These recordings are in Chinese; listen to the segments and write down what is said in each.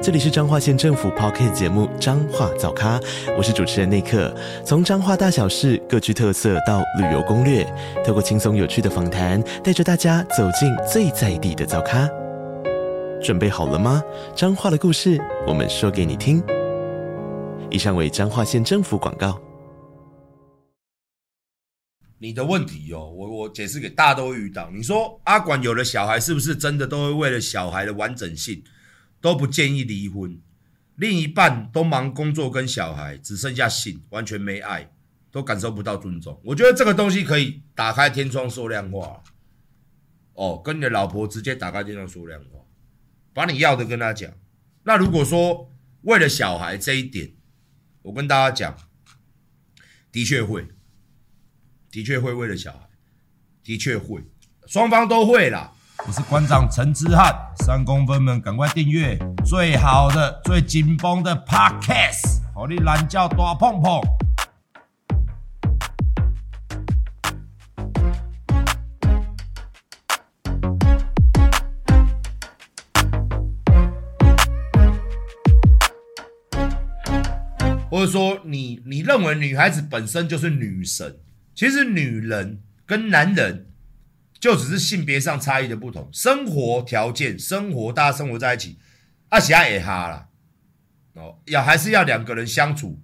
这里是彰化县政府 Podcast 节目《彰化早咖》，我是主持人内克。从彰化大小事各具特色到旅游攻略，透过轻松有趣的访谈，带着大家走进最在地的早咖。准备好了吗？彰化的故事，我们说给你听。以上为彰化县政府广告。你的问题哦，我我解释给大家都会遇到。你说阿管有了小孩，是不是真的都会为了小孩的完整性？都不建议离婚，另一半都忙工作跟小孩，只剩下性，完全没爱，都感受不到尊重。我觉得这个东西可以打开天窗说亮话，哦，跟你的老婆直接打开天窗说亮话，把你要的跟他讲。那如果说为了小孩这一点，我跟大家讲，的确会，的确会为了小孩，的确会，双方都会啦。我是馆长陈之翰，三公分们赶快订阅最好的、最紧绷的 Podcast，好你懒觉大碰碰。或者说你，你你认为女孩子本身就是女神，其实女人跟男人。就只是性别上差异的不同，生活条件、生活大家生活在一起，阿喜也哈啦，哦，要还是要两个人相处，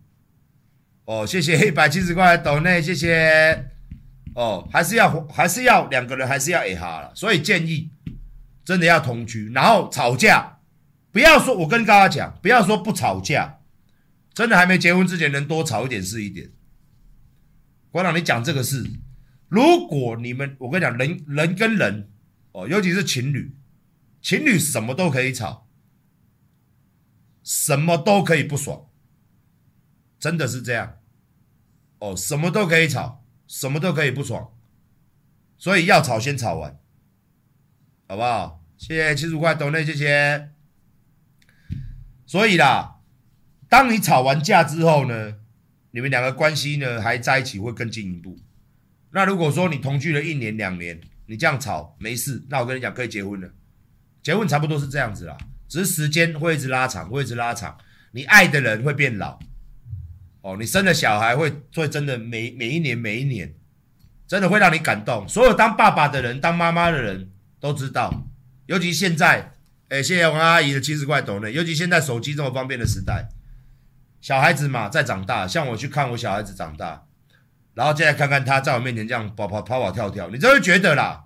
哦，谢谢一百七十块抖内，谢谢，哦，还是要还是要两个人还是要也哈啦，所以建议真的要同居，然后吵架，不要说我跟大家讲，不要说不吵架，真的还没结婚之前能多吵一点是一点，馆长你讲这个事。如果你们，我跟你讲，人人跟人哦，尤其是情侣，情侣什么都可以吵，什么都可以不爽，真的是这样哦，什么都可以吵，什么都可以不爽，所以要吵先吵完，好不好？谢谢七十五块懂内，谢谢。所以啦，当你吵完架之后呢，你们两个关系呢还在一起会更进一步。那如果说你同居了一年两年，你这样吵没事，那我跟你讲可以结婚了。结婚差不多是这样子啦，只是时间会一直拉长，会一直拉长。你爱的人会变老，哦，你生的小孩会会真的每每一年每一年，真的会让你感动。所有当爸爸的人、当妈妈的人都知道，尤其现在，哎，谢谢王阿姨的七十块抖内，尤其现在手机这么方便的时代，小孩子嘛在长大，像我去看我小孩子长大。然后现在看看他在我面前这样跑跑跑跑跳跳，你就会觉得啦，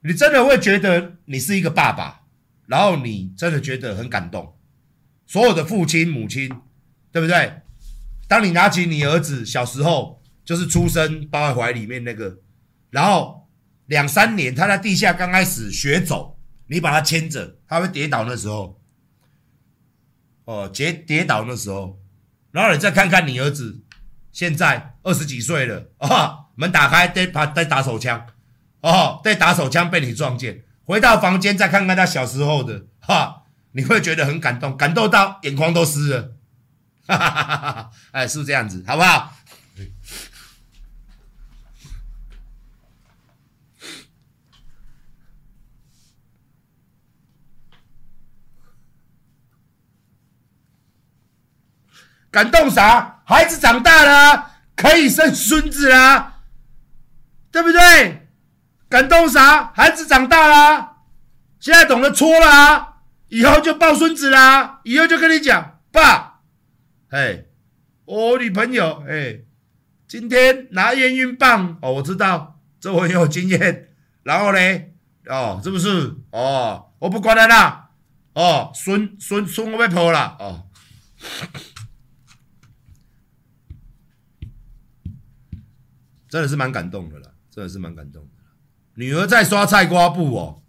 你真的会觉得你是一个爸爸，然后你真的觉得很感动。所有的父亲母亲，对不对？当你拿起你儿子小时候就是出生抱在怀里面那个，然后两三年他在地下刚开始学走，你把他牵着，他会跌倒那时候，哦，跌跌倒那时候，然后你再看看你儿子。现在二十几岁了啊，门打开，在打在打手枪，哦，在打手枪被你撞见，回到房间再看看他小时候的，哈，你会觉得很感动，感动到眼眶都湿了，哈哈哈哈，哎，是不是这样子，好不好？感动啥？孩子长大了，可以生孙子啦，对不对？感动啥？孩子长大了，现在懂得搓了，以后就抱孙子啦，以后就跟你讲，爸，哎，我女朋友，哎，今天拿验孕棒，哦，我知道，这我很有经验。然后呢，哦，是不是？哦，我不管了啦，哦，孙孙孙我被剖了，哦。真的是蛮感动的啦，真的是蛮感动的。女儿在刷菜瓜布哦，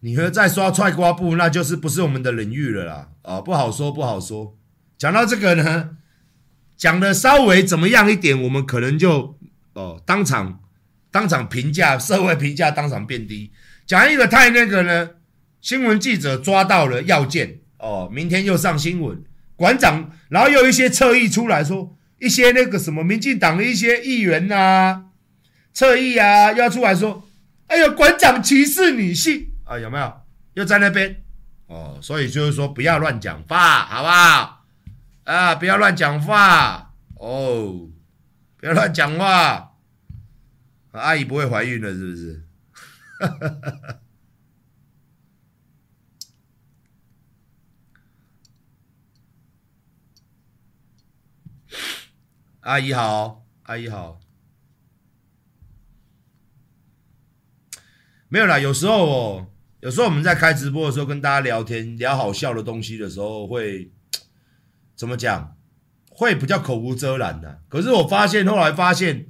女儿在刷菜瓜布，那就是不是我们的领域了啦，啊，不好说，不好说。讲到这个呢，讲的稍微怎么样一点，我们可能就哦当场当场评价，社会评价当场变低。讲一个太那个呢，新闻记者抓到了要件哦，明天又上新闻。馆长，然后又一些侧翼出来说，一些那个什么民进党的一些议员呐、啊，侧翼啊，要出来说，哎呦，馆长歧视女性啊，有没有？又在那边哦，所以就是说不要乱讲话，好不好？啊，不要乱讲话哦，不要乱讲话。阿姨不会怀孕了，是不是？阿姨好，阿姨好。没有啦，有时候哦，有时候我们在开直播的时候，跟大家聊天，聊好笑的东西的时候，会怎么讲？会比较口无遮拦的。可是我发现，后来发现，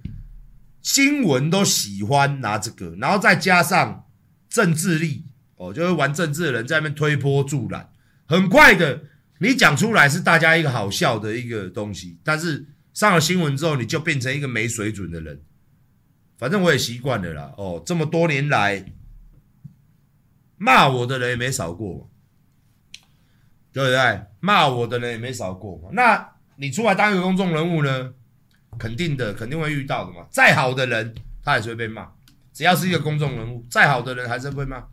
新闻都喜欢拿这个，然后再加上政治力哦，就会玩政治的人在那边推波助澜，很快的，你讲出来是大家一个好笑的一个东西，但是。上了新闻之后，你就变成一个没水准的人。反正我也习惯了啦。哦，这么多年来，骂我的人也没少过，对不对？骂我的人也没少过。那你出来当一个公众人物呢？肯定的，肯定会遇到的嘛。再好的人，他也是会被骂。只要是一个公众人物，再好的人还是会骂。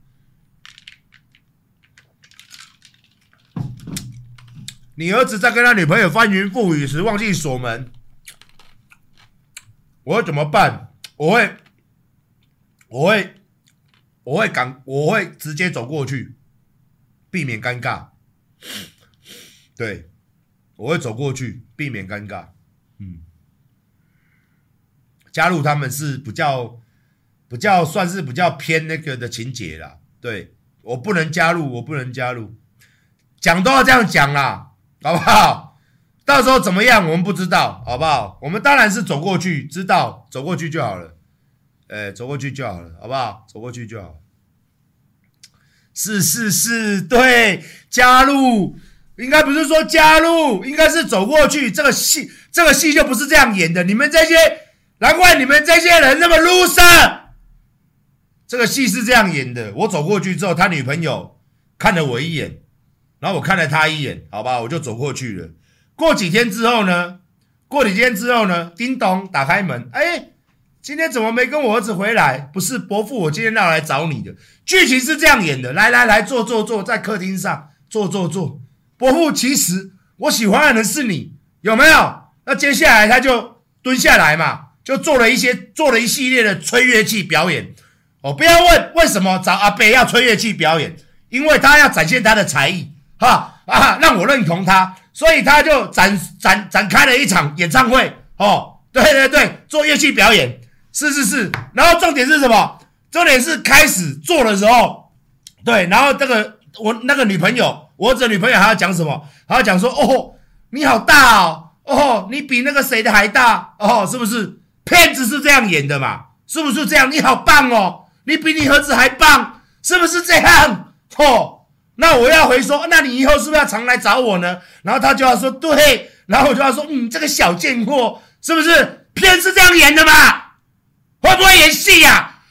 你儿子在跟他女朋友翻云覆雨时忘记锁门，我会怎么办？我会，我会，我会赶，我会直接走过去，避免尴尬。对，我会走过去，避免尴尬。嗯，加入他们是比较，比较算是比较偏那个的情节啦。对，我不能加入，我不能加入，讲都要这样讲啦。好不好？到时候怎么样，我们不知道，好不好？我们当然是走过去，知道走过去就好了。哎，走过去就好了，好不好？走过去就好。是是是，对，加入应该不是说加入，应该是走过去。这个戏，这个戏就不是这样演的。你们这些，难怪你们这些人那么 loser。这个戏是这样演的。我走过去之后，他女朋友看了我一眼。然后我看了他一眼，好吧，我就走过去了。过几天之后呢？过几天之后呢？叮咚，打开门，哎，今天怎么没跟我儿子回来？不是伯父，我今天要来找你的。剧情是这样演的。来来来，坐坐坐，在客厅上坐坐坐。伯父，其实我喜欢的人是你，有没有？那接下来他就蹲下来嘛，就做了一些，做了一系列的吹乐器表演。哦，不要问为什么找阿伯要吹乐器表演，因为他要展现他的才艺。哈啊，让我认同他，所以他就展展展开了一场演唱会哦，对对对，做乐器表演，是是是，然后重点是什么？重点是开始做的时候，对，然后这个我那个女朋友，我儿子女朋友还要讲什么？还要讲说哦，你好大哦，哦，你比那个谁的还大哦，是不是？骗子是这样演的嘛？是不是这样？你好棒哦，你比你儿子还棒，是不是这样？哦。那我要回说，那你以后是不是要常来找我呢？然后他就要说对，然后我就要说，嗯，这个小贱货是不是片是这样演的嘛？会不会演戏呀、啊？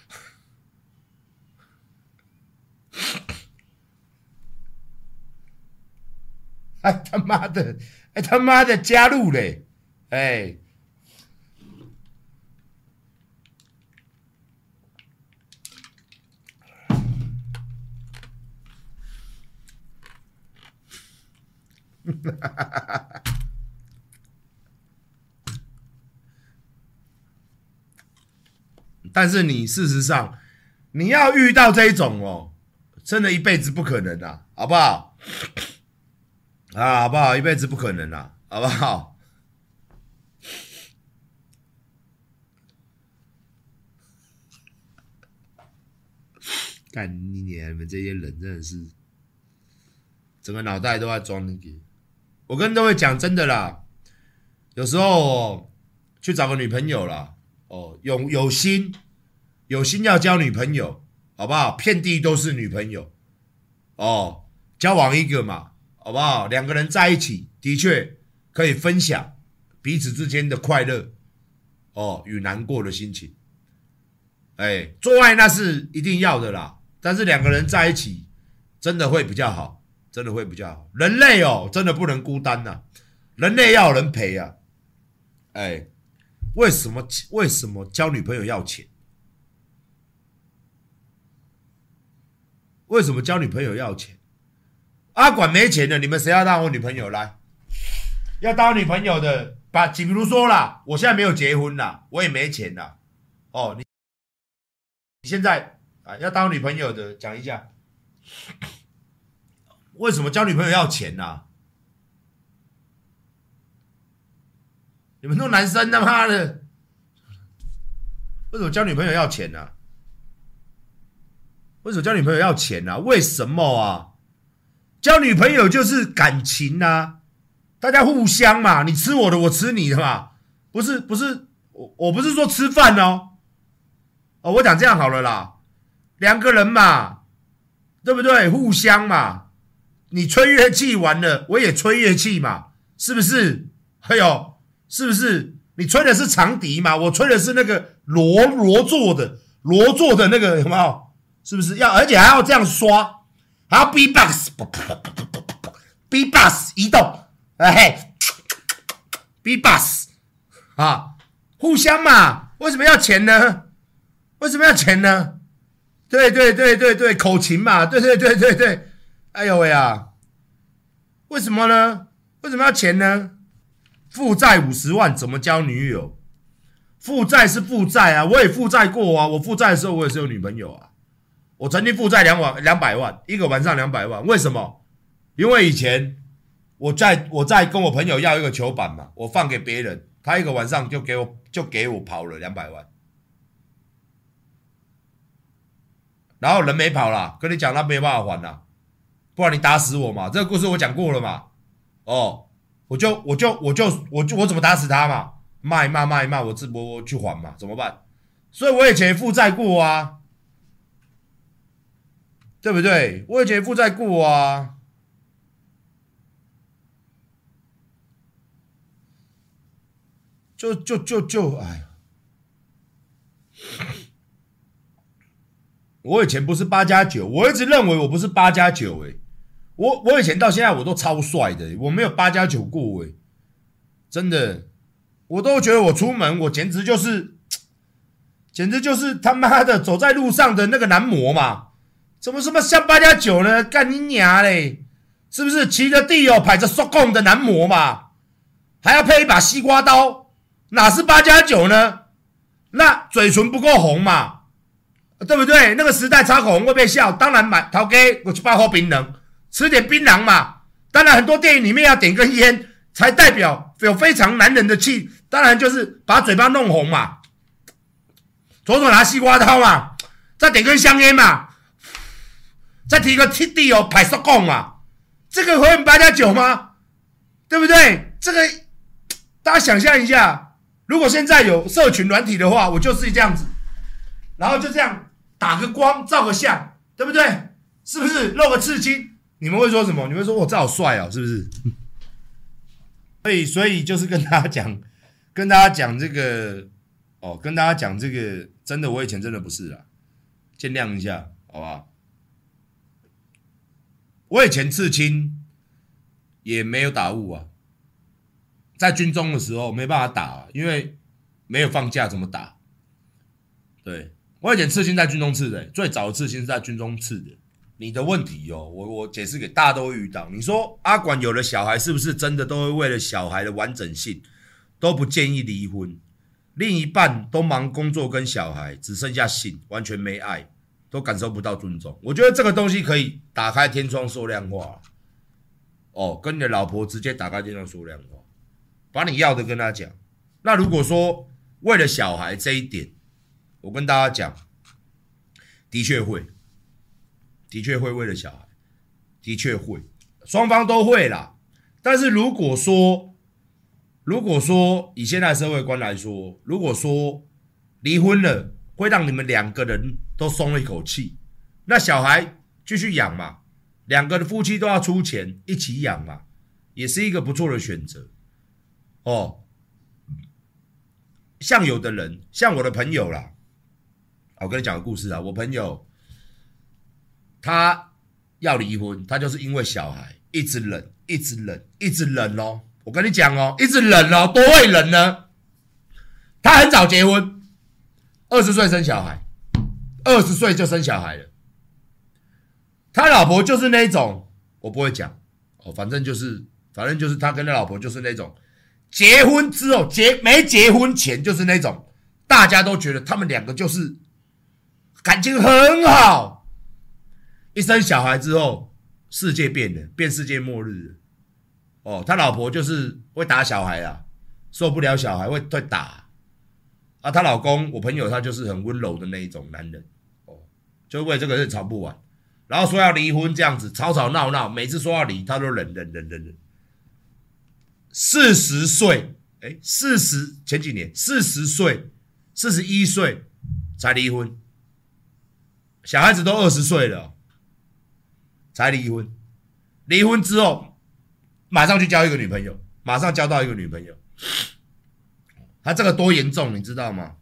哎他妈的，哎他妈的加入嘞，哎。哈 哈但是你事实上，你要遇到这一种哦，真的一辈子不可能啊，好不好？啊，好不好？一辈子不可能啊，好不好？干你娘！你们这些人真的是，整个脑袋都在装那个。我跟各位讲真的啦，有时候去找个女朋友啦，哦，有有心有心要交女朋友，好不好？遍地都是女朋友，哦，交往一个嘛，好不好？两个人在一起的确可以分享彼此之间的快乐，哦，与难过的心情。哎，做爱那是一定要的啦，但是两个人在一起真的会比较好，真的会比较好。人类哦，真的不能孤单呐，人类要有人陪啊。哎，为什么为什么交女朋友要钱？为什么交女朋友要钱？阿管没钱的，你们谁要当我女朋友来？要当女朋友的，把，比如说啦，我现在没有结婚啦，我也没钱啦。哦，你你现在啊，要当女朋友的，讲一下，为什么交女朋友要钱呢、啊？你们都男生，他妈的，为什么交女朋友要钱呢、啊？为什么交女朋友要钱呢、啊？为什么啊？交女朋友就是感情呐、啊，大家互相嘛，你吃我的，我吃你的嘛，不是不是，我我不是说吃饭哦，哦，我讲这样好了啦，两个人嘛，对不对？互相嘛，你吹乐器完了，我也吹乐器嘛，是不是？还有，是不是？你吹的是长笛嘛，我吹的是那个锣锣做的锣做的那个，有没有？是不是要？而且还要这样刷。还要 B-box，B-box 移动，哎，B-box 啊，互相嘛，为什么要钱呢？为什么要钱呢？对对对对对，口琴嘛，对对对对对，哎呦喂啊，为什么呢？为什么要钱呢？负债五十万怎么交女友？负债是负债啊，我也负债过啊，我负债的时候我也是有女朋友啊。我曾经负债两万两百万，一个晚上两百万，为什么？因为以前我在我在跟我朋友要一个球板嘛，我放给别人，他一个晚上就给我就给我跑了两百万，然后人没跑了，跟你讲他没办法还了，不然你打死我嘛，这个故事我讲过了嘛，哦，我就我就我就我就我怎么打死他嘛？骂一骂骂一骂，我自我我去还嘛，怎么办？所以我以前负债过啊。对不对？我以前负债过啊，就就就就哎，我以前不是八加九，我一直认为我不是八加九哎，我我以前到现在我都超帅的，我没有八加九过哎，真的，我都觉得我出门我简直就是，简直就是他妈的走在路上的那个男模嘛。怎么什么像八加九呢？干你娘嘞！是不是骑着地哦，排着速控的男模嘛？还要配一把西瓜刀，哪是八加九呢？那嘴唇不够红嘛？对不对？那个时代擦口红会被笑，当然买桃给我去包盒槟榔，吃点槟榔嘛。当然很多电影里面要点根烟，才代表有非常男人的气。当然就是把嘴巴弄红嘛，左手拿西瓜刀嘛，再点根香烟嘛。再提个 T D 哦，排速控嘛，这个会八加九吗？对不对？这个大家想象一下，如果现在有社群软体的话，我就是这样子，然后就这样打个光，照个相，对不对？是不是露个刺青？你们会说什么？你们说我这好帅哦，是不是？所以，所以就是跟大家讲，跟大家讲这个哦，跟大家讲这个，真的，我以前真的不是啊，见谅一下，好不好？我以前刺青也没有打雾啊，在军中的时候没办法打，因为没有放假，怎么打？对，我以前刺青在军中刺的，最早的刺青是在军中刺的。你的问题哦，我我解释给大家都会遇到。你说阿管有了小孩，是不是真的都会为了小孩的完整性都不建议离婚？另一半都忙工作跟小孩，只剩下性，完全没爱。都感受不到尊重，我觉得这个东西可以打开天窗说亮话，哦，跟你的老婆直接打开天窗说亮话，把你要的跟他讲。那如果说为了小孩这一点，我跟大家讲，的确会，的确会为了小孩，的确会，双方都会啦。但是如果说，如果说以现在社会观来说，如果说离婚了，会让你们两个人都松了一口气，那小孩继续养嘛，两个的夫妻都要出钱一起养嘛，也是一个不错的选择哦。像有的人，像我的朋友啦，我跟你讲个故事啊，我朋友他要离婚，他就是因为小孩一直忍，一直忍，一直忍哦。我跟你讲哦，一直忍哦，多会忍呢？他很早结婚，二十岁生小孩，二十岁就生小孩了。他老婆就是那种，我不会讲哦，反正就是，反正就是他跟他老婆就是那种，结婚之后结没结婚前就是那种，大家都觉得他们两个就是感情很好，一生小孩之后，世界变了，变世界末日了。哦，他老婆就是会打小孩啊，受不了小孩会会打。啊，她老公我朋友他就是很温柔的那一种男人，哦，就为这个事吵不完。然后说要离婚，这样子吵吵闹闹，每次说要离，他都忍忍忍忍忍。四十岁，哎，四十前几年，四十岁，四十一岁才离婚，小孩子都二十岁了，才离婚。离婚之后，马上去交一个女朋友，马上交到一个女朋友。他这个多严重，你知道吗？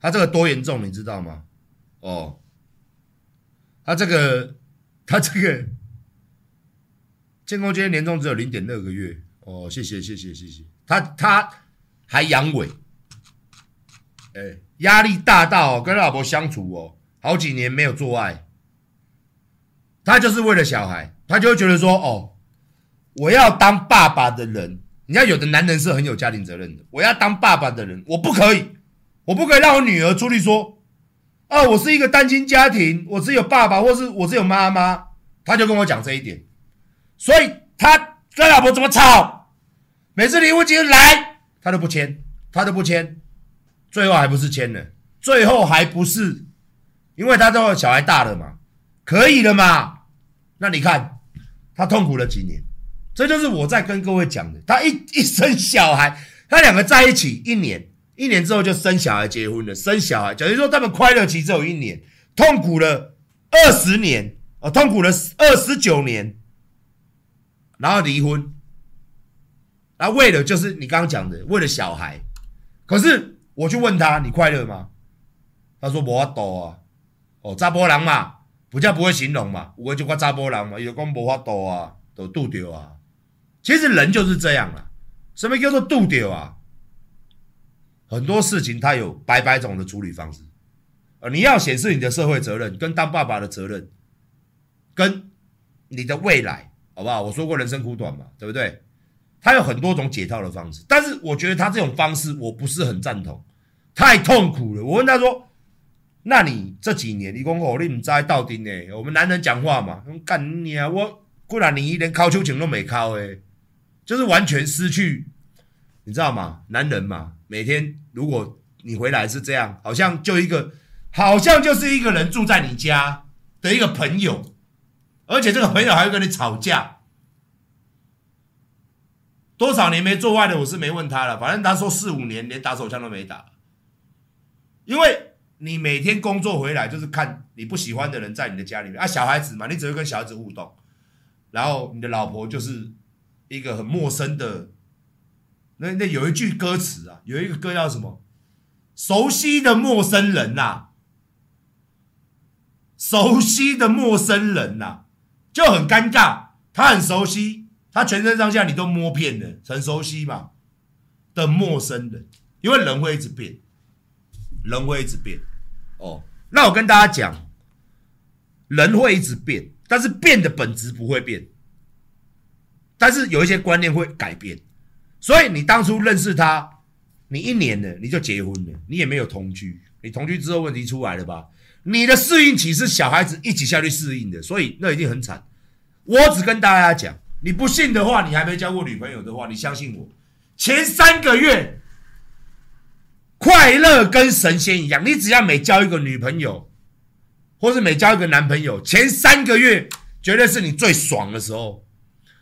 他这个多严重，你知道吗？哦。他这个，他这个，建工今天年终只有零点二个月哦，谢谢谢谢谢谢。他他还阳痿，哎，压力大到跟老婆相处哦，好几年没有做爱。他就是为了小孩，他就会觉得说哦，我要当爸爸的人，你看有的男人是很有家庭责任的，我要当爸爸的人，我不可以，我不可以让我女儿出去说。哦，我是一个单亲家庭，我只有爸爸，或是我只有妈妈，他就跟我讲这一点，所以他跟老婆怎么吵，每次离婚金来，他都不签，他都不签，最后还不是签了，最后还不是，因为他都有小孩大了嘛，可以了嘛，那你看他痛苦了几年，这就是我在跟各位讲的，他一一生小孩，他两个在一起一年。一年之后就生小孩结婚了，生小孩，假如说他们快乐期只有一年，痛苦了二十年，哦，痛苦了二十九年，然后离婚，然后为了就是你刚刚讲的，为了小孩，可是我去问他，你快乐吗？他说无法度啊，哦，查甫人嘛，不叫不会形容嘛，我就讲查甫人嘛，伊就讲无法度啊，都拄着啊，其实人就是这样啊，什么叫做拄着啊？很多事情他有百百种的处理方式，呃，你要显示你的社会责任，跟当爸爸的责任，跟你的未来，好不好？我说过人生苦短嘛，对不对？他有很多种解套的方式，但是我觉得他这种方式我不是很赞同，太痛苦了。我问他说：“那你这几年，你讲我你唔知到底呢？我们男人讲话嘛，干你啊！我不然你连考秋情都没考诶，就是完全失去，你知道吗？男人嘛。”每天，如果你回来是这样，好像就一个，好像就是一个人住在你家的一个朋友，而且这个朋友还会跟你吵架。多少年没做爱的，我是没问他了。反正他说四五年连打手枪都没打，因为你每天工作回来就是看你不喜欢的人在你的家里面啊，小孩子嘛，你只会跟小孩子互动，然后你的老婆就是一个很陌生的。那那有一句歌词啊，有一个歌叫什么？熟悉的陌生人呐、啊，熟悉的陌生人呐、啊，就很尴尬。他很熟悉，他全身上下你都摸遍了，很熟悉嘛的陌生人，因为人会一直变，人会一直变。哦，那我跟大家讲，人会一直变，但是变的本质不会变，但是有一些观念会改变。所以你当初认识他，你一年了你就结婚了，你也没有同居，你同居之后问题出来了吧？你的适应期是小孩子一起下去适应的，所以那一定很惨。我只跟大家讲，你不信的话，你还没交过女朋友的话，你相信我，前三个月快乐跟神仙一样。你只要每交一个女朋友，或是每交一个男朋友，前三个月绝对是你最爽的时候，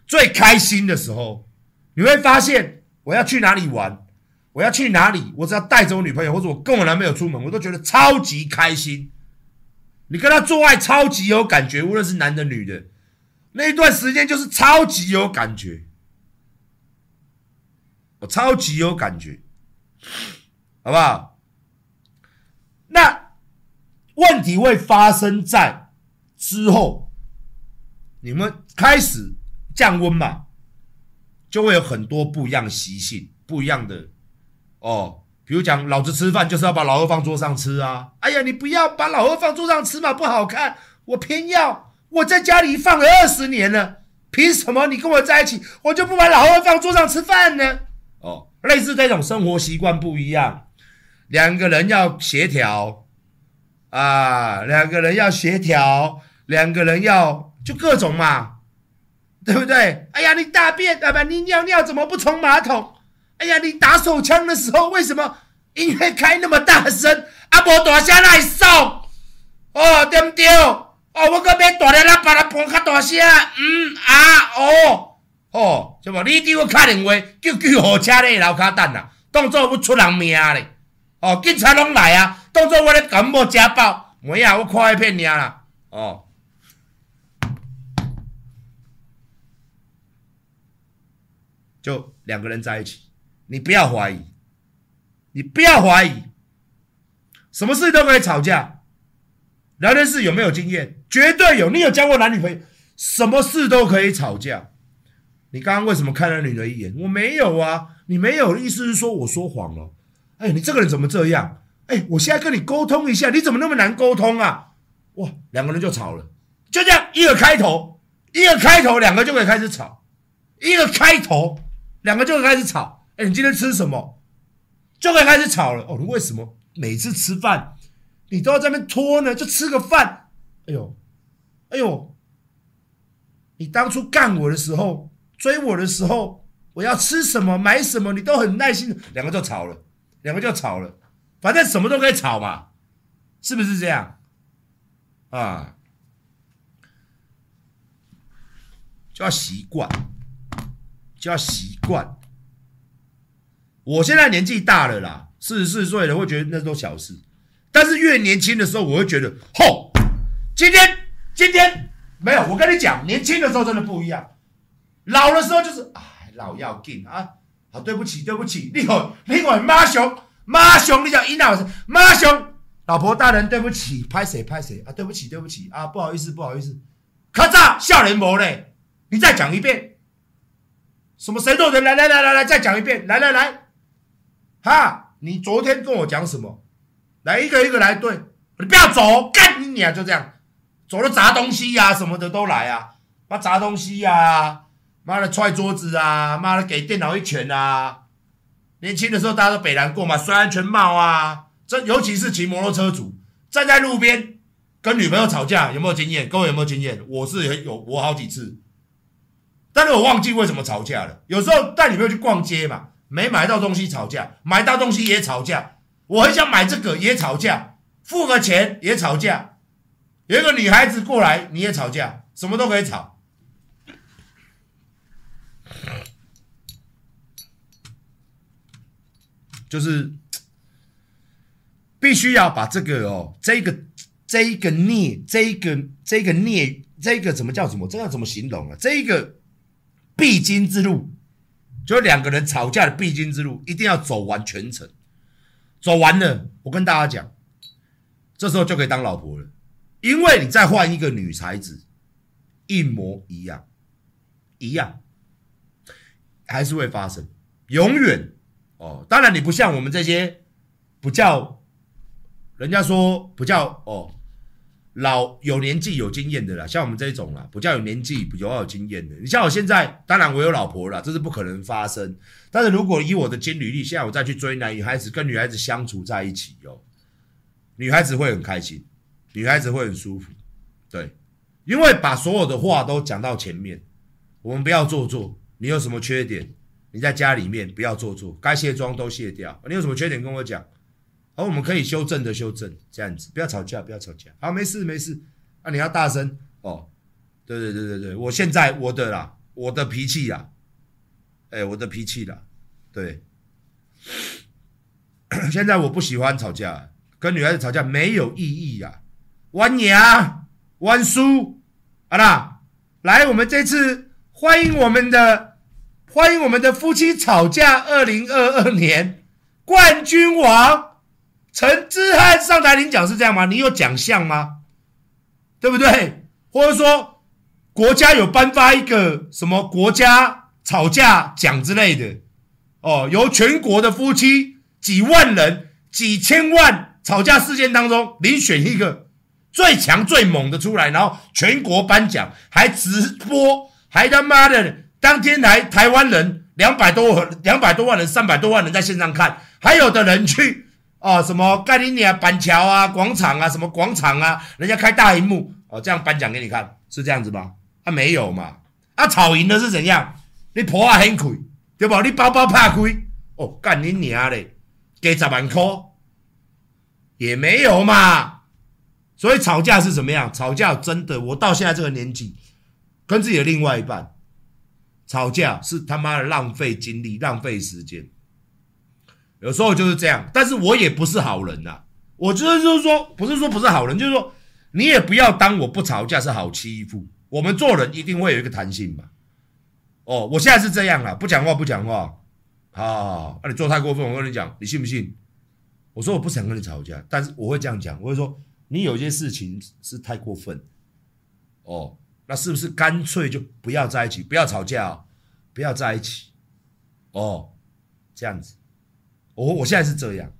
最开心的时候。你会发现，我要去哪里玩，我要去哪里，我只要带着我女朋友，或者我跟我男朋友出门，我都觉得超级开心。你跟他做爱超级有感觉，无论是男的女的，那一段时间就是超级有感觉，我超级有感觉，好不好？那问题会发生在之后，你们开始降温嘛，就会有很多不一样习性，不一样的哦。比如讲，老子吃饭就是要把老二放桌上吃啊！哎呀，你不要把老二放桌上吃嘛，不好看。我偏要，我在家里放了二十年了，凭什么你跟我在一起，我就不把老二放桌上吃饭呢？哦，类似这种生活习惯不一样，两个人要协调啊，两个人要协调，两个人要就各种嘛，对不对？哎呀，你大便啊不，你尿尿怎么不冲马桶？哎呀，你打手枪的时候为什么音乐开那么大声？啊，无大声来送哦，对不对？哦，我可要大力啦，把它播较大声。嗯啊哦哦，是无？你对我打电话叫救护车咧，楼骹等啦，当作要出人命咧。哦，警察拢来啊，当作我咧感冒家暴。没啊，我看一片尔啦。哦，就两个人在一起。你不要怀疑，你不要怀疑，什么事都可以吵架。聊天室有没有经验？绝对有。你有交过男女朋友？什么事都可以吵架。你刚刚为什么看了女人一眼？我没有啊，你没有意思是说我说谎了。哎，你这个人怎么这样？哎，我现在跟你沟通一下，你怎么那么难沟通啊？哇，两个人就吵了，就这样一个开头，一个开头，两个就可以开始吵，一个开头，两个就可以开始吵。哎，你今天吃什么？就可以开始吵了哦。你为什么每次吃饭你都要在那边拖呢？就吃个饭。哎呦，哎呦，你当初干我的时候，追我的时候，我要吃什么买什么，你都很耐心。两个就吵了，两个就吵了。反正什么都可以吵嘛，是不是这样？啊，就要习惯，就要习惯。我现在年纪大了啦，四十四岁了，会觉得那都小事。但是越年轻的时候，我会觉得，吼，今天今天没有。我跟你讲，年轻的时候真的不一样，老的时候就是，哎，老要紧啊。好，对不起，对不起，你好，你好，妈熊，妈熊，你叫伊老师，妈熊，老婆大人，对不起，拍谁拍谁啊？对不起，对不起啊，不好意思，不好意思。咔嚓，笑脸魔嘞，你再讲一遍，什么谁都人，来来来来来，再讲一遍，来来来。哈，你昨天跟我讲什么？来一个一个来对，你不要走，干你娘！就这样，走了砸东西呀、什么的都来啊，妈砸东西呀、妈的踹桌子啊，妈的给电脑一拳啊！年轻的时候大家都北南过嘛，摔安全帽啊，这尤其是骑摩托车主站在路边跟女朋友吵架，有没有经验？各位有没有经验？我是有，我好几次，但是我忘记为什么吵架了。有时候带女朋友去逛街嘛。没买到东西吵架，买到东西也吵架。我很想买这个也吵架，付个钱也吵架。有一个女孩子过来你也吵架，什么都可以吵。就是必须要把这个哦，这个这一个孽，这一个这个孽，这个怎么叫什么？这要怎么形容啊？这个必经之路。就两个人吵架的必经之路，一定要走完全程。走完了，我跟大家讲，这时候就可以当老婆了。因为你再换一个女孩子，一模一样，一样，还是会发生，永远哦。当然，你不像我们这些不叫，人家说不叫哦。老有年纪有经验的啦，像我们这种啦，不叫有年纪比较有经验的。你像我现在，当然我有老婆了，这是不可能发生。但是如果以我的经历，现在我再去追男女孩子，跟女孩子相处在一起哦，女孩子会很开心，女孩子会很舒服，对，因为把所有的话都讲到前面，我们不要做作。你有什么缺点？你在家里面不要做作，该卸妆都卸掉。你有什么缺点跟我讲。而、我们可以修正的修正，这样子，不要吵架，不要吵架。好，没事没事。啊，你要大声哦。对对对对对，我现在我的啦，我的脾气啦，哎，我的脾气啦，对。现在我不喜欢吵架，跟女孩子吵架没有意义呀、啊。弯牙弯输，好啦，来，我们这次欢迎我们的欢迎我们的夫妻吵架二零二二年冠军王。陈之汉上台领奖是这样吗？你有奖项吗？对不对？或者说国家有颁发一个什么国家吵架奖之类的？哦，由全国的夫妻几万人、几千万吵架事件当中遴选一个最强最猛的出来，然后全国颁奖，还直播，还他妈的当天来台湾人两百多两百多万人、三百多万人在线上看，还有的人去 哦什么盖里尼亚板桥啊广场啊什么广场啊，人家开大荧幕哦这样颁奖给你看，是这样子吗？他、啊、没有嘛？啊吵赢的是怎样？你婆啊很亏。对不？你包包怕亏哦，干你娘嘞！给十万块也没有嘛。所以吵架是怎么样？吵架真的，我到现在这个年纪，跟自己的另外一半吵架是他妈的浪费精力、浪费时间。有时候就是这样，但是我也不是好人呐。我觉得就是说，不是说不是好人，就是说你也不要当我不吵架是好欺负。我们做人一定会有一个弹性嘛。哦，我现在是这样啦，不讲话不讲话，好好好，那、啊、你做太过分，我跟你讲，你信不信？我说我不想跟你吵架，但是我会这样讲，我会说你有些事情是太过分，哦，那是不是干脆就不要在一起，不要吵架，哦，不要在一起，哦，这样子，我我现在是这样，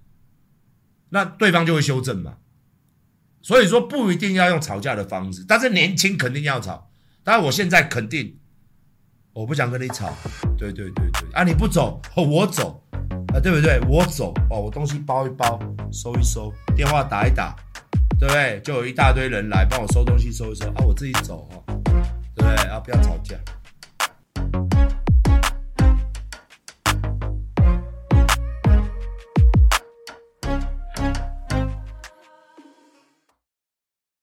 那对方就会修正嘛，所以说不一定要用吵架的方式，但是年轻肯定要吵，但是我现在肯定。我不想跟你吵，对对对对。啊！你不走，我走。啊，对不对？我走哦，我东西包一包，收一收，电话打一打，对不对？就有一大堆人来帮我收东西，收一收啊。我自己走哦，对不对？啊，不要吵架。